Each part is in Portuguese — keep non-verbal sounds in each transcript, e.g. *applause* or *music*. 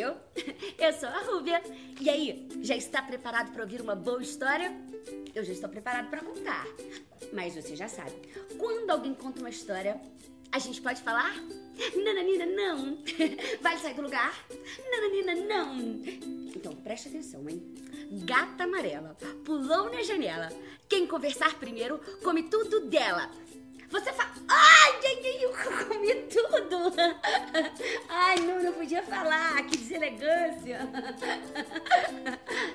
eu. *laughs* Eu sou a Rúbia. E aí, já está preparado para ouvir uma boa história? Eu já estou preparado para contar. Mas você já sabe, quando alguém conta uma história, a gente pode falar? Nananina, não. *laughs* Vale sair do lugar? Nananina, não. Então preste atenção, hein? Gata amarela pulou na janela. Quem conversar primeiro come tudo dela. Você fala. Ai, ai, ai, eu comi tudo! *laughs* Ai, não, não podia falar, que deselegância! *laughs*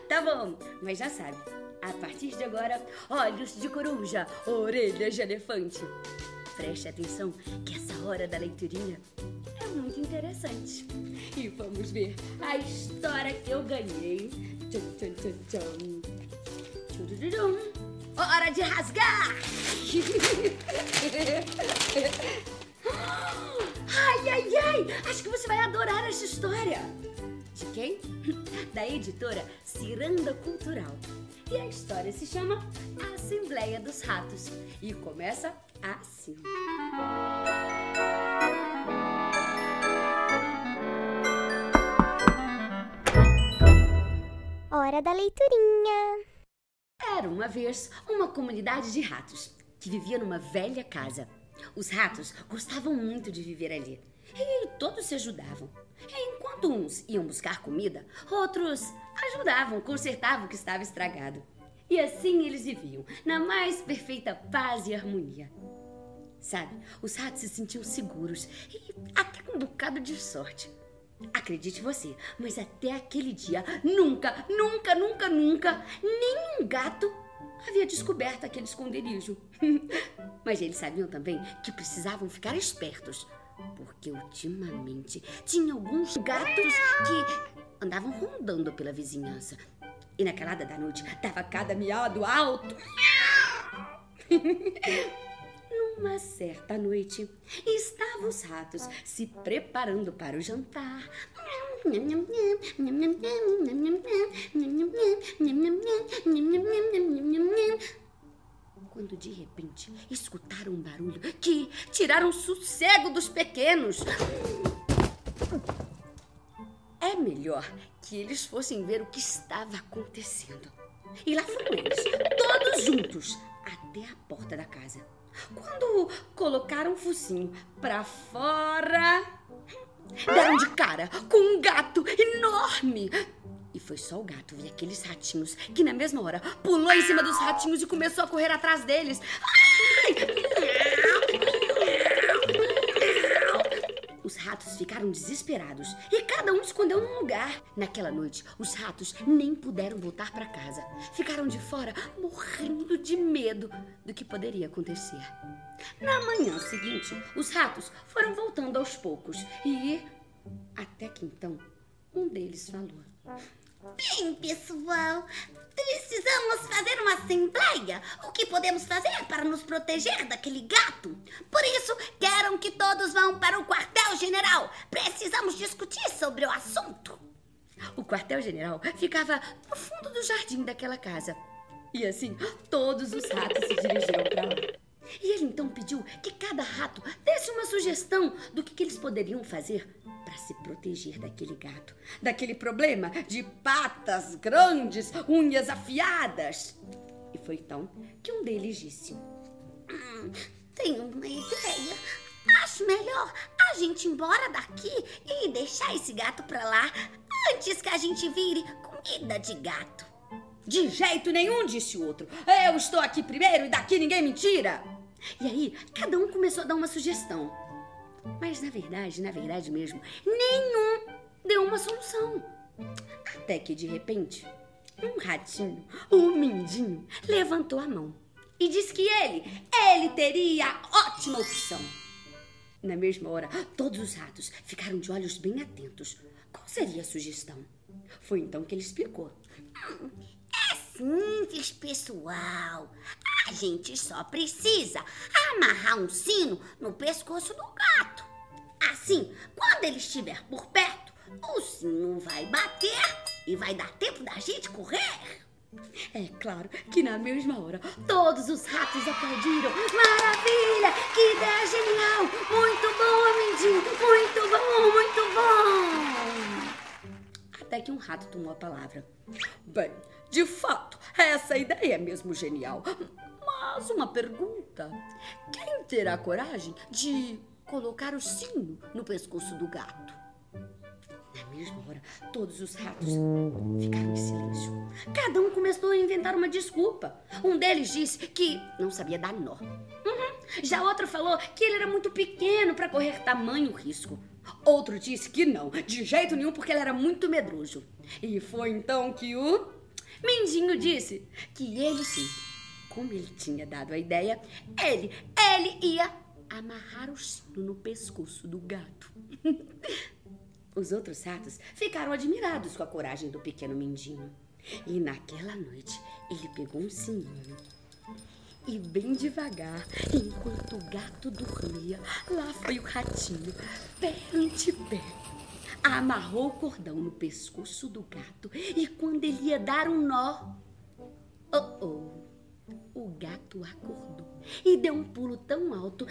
Tá bom, mas já sabe. A partir de agora, olhos de coruja, orelhas de elefante. Preste atenção que essa hora da leiturinha é muito interessante. E vamos ver a história que eu ganhei. Tchum. Tchum, tchum, tchum. Hora de rasgar! Da editora Ciranda Cultural. E a história se chama A Assembleia dos Ratos. E começa assim. Hora da leiturinha. Era uma vez uma comunidade de ratos que vivia numa velha casa. Os ratos gostavam muito de viver ali e todos se ajudavam. E enquanto uns iam buscar comida, outros ajudavam, consertavam o que estava estragado. E assim eles viviam, na mais perfeita paz e harmonia. Sabe, os ratos se sentiam seguros e até com um bocado de sorte. Acredite você, mas até aquele dia, nunca, nunca, nunca, nunca, nenhum gato havia descoberto aquele esconderijo. *laughs* mas eles sabiam também que precisavam ficar espertos, porque ultimamente tinha alguns gatos que andavam rondando pela vizinhança. E na calada da noite dava cada miado alto. *laughs* Uma certa noite, estavam os ratos se preparando para o jantar. Quando de repente escutaram um barulho que tiraram o sossego dos pequenos. É melhor que eles fossem ver o que estava acontecendo. E lá foram eles, todos juntos, até a porta da casa. Quando colocaram o focinho pra fora, deram de cara com um gato enorme. Foi só o gato ver aqueles ratinhos que, na mesma hora, pulou em cima dos ratinhos e começou a correr atrás deles. Os ratos ficaram desesperados e cada um escondeu num lugar. Naquela noite, os ratos nem puderam voltar para casa. Ficaram de fora morrendo de medo do que poderia acontecer. Na manhã seguinte, os ratos foram voltando aos poucos e. Até que então, um deles falou. Bem, pessoal, precisamos fazer uma assembleia. O que podemos fazer para nos proteger daquele gato? Por isso, quero que todos vão para o quartel-general. Precisamos discutir sobre o assunto. O quartel-general ficava no fundo do jardim daquela casa. E assim, todos os ratos se dirigiram para lá. E ele então pediu que cada rato desse uma sugestão do que, que eles poderiam fazer para se proteger daquele gato, daquele problema de patas grandes, unhas afiadas. E foi então que um deles disse: hum, Tenho uma ideia. Acho melhor a gente ir embora daqui e deixar esse gato para lá antes que a gente vire comida de gato. De jeito nenhum, disse o outro. Eu estou aqui primeiro e daqui ninguém me tira. E aí, cada um começou a dar uma sugestão. Mas na verdade, na verdade mesmo, nenhum deu uma solução. Até que de repente, um ratinho, um mindinho, levantou a mão e disse que ele, ele teria a ótima opção. Na mesma hora, todos os ratos ficaram de olhos bem atentos. Qual seria a sugestão? Foi então que ele explicou. É simples, pessoal. A gente só precisa amarrar um sino no pescoço do. Assim, quando ele estiver por perto, o sino vai bater e vai dar tempo da gente correr. É claro que na mesma hora todos os ratos aplaudiram. Maravilha! Que ideia genial! Muito bom, Amindinho! Muito bom, muito bom! que um rato tomou a palavra. Bem, de fato, essa ideia é mesmo genial. Mas uma pergunta: quem terá coragem de colocar o sino no pescoço do gato? Na mesma hora, todos os ratos ficaram em silêncio. Cada um começou a inventar uma desculpa. Um deles disse que não sabia dar nó. Uhum. Já outro falou que ele era muito pequeno para correr tamanho risco. Outro disse que não, de jeito nenhum, porque ele era muito medroso. E foi então que o Mindinho disse que ele sim, como ele tinha dado a ideia, ele, ele ia amarrar o sino no pescoço do gato. *laughs* Os outros ratos ficaram admirados com a coragem do pequeno Mindinho. E naquela noite ele pegou um sininho e bem devagar, enquanto o gato dormia, lá foi o ratinho, pé ante pé. Amarrou o cordão no pescoço do gato e quando ele ia dar um nó, oh oh, o gato acordou e deu um pulo tão alto,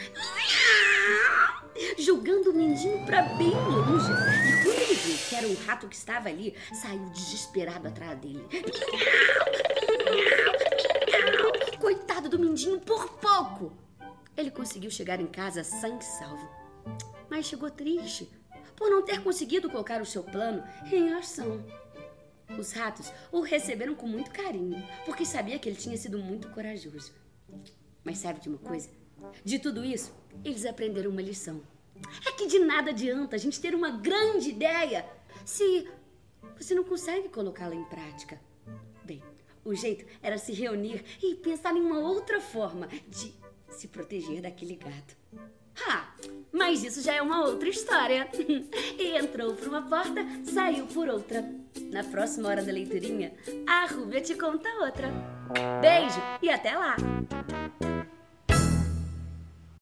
jogando o mindinho para bem longe. E quando ele viu que era o rato que estava ali, saiu desesperado atrás dele. Coitado do mindinho, por pouco! Ele conseguiu chegar em casa sã e salvo. Mas chegou triste por não ter conseguido colocar o seu plano em ação. Os ratos o receberam com muito carinho, porque sabia que ele tinha sido muito corajoso. Mas sabe de uma coisa? De tudo isso, eles aprenderam uma lição. É que de nada adianta a gente ter uma grande ideia se você não consegue colocá-la em prática. Bem, o jeito era se reunir e pensar em uma outra forma de se proteger daquele gato. Ah, mas isso já é uma outra história. e *laughs* entrou por uma porta, saiu por outra. Na próxima hora da leiturinha, a Rúbia te conta outra. Beijo e até lá!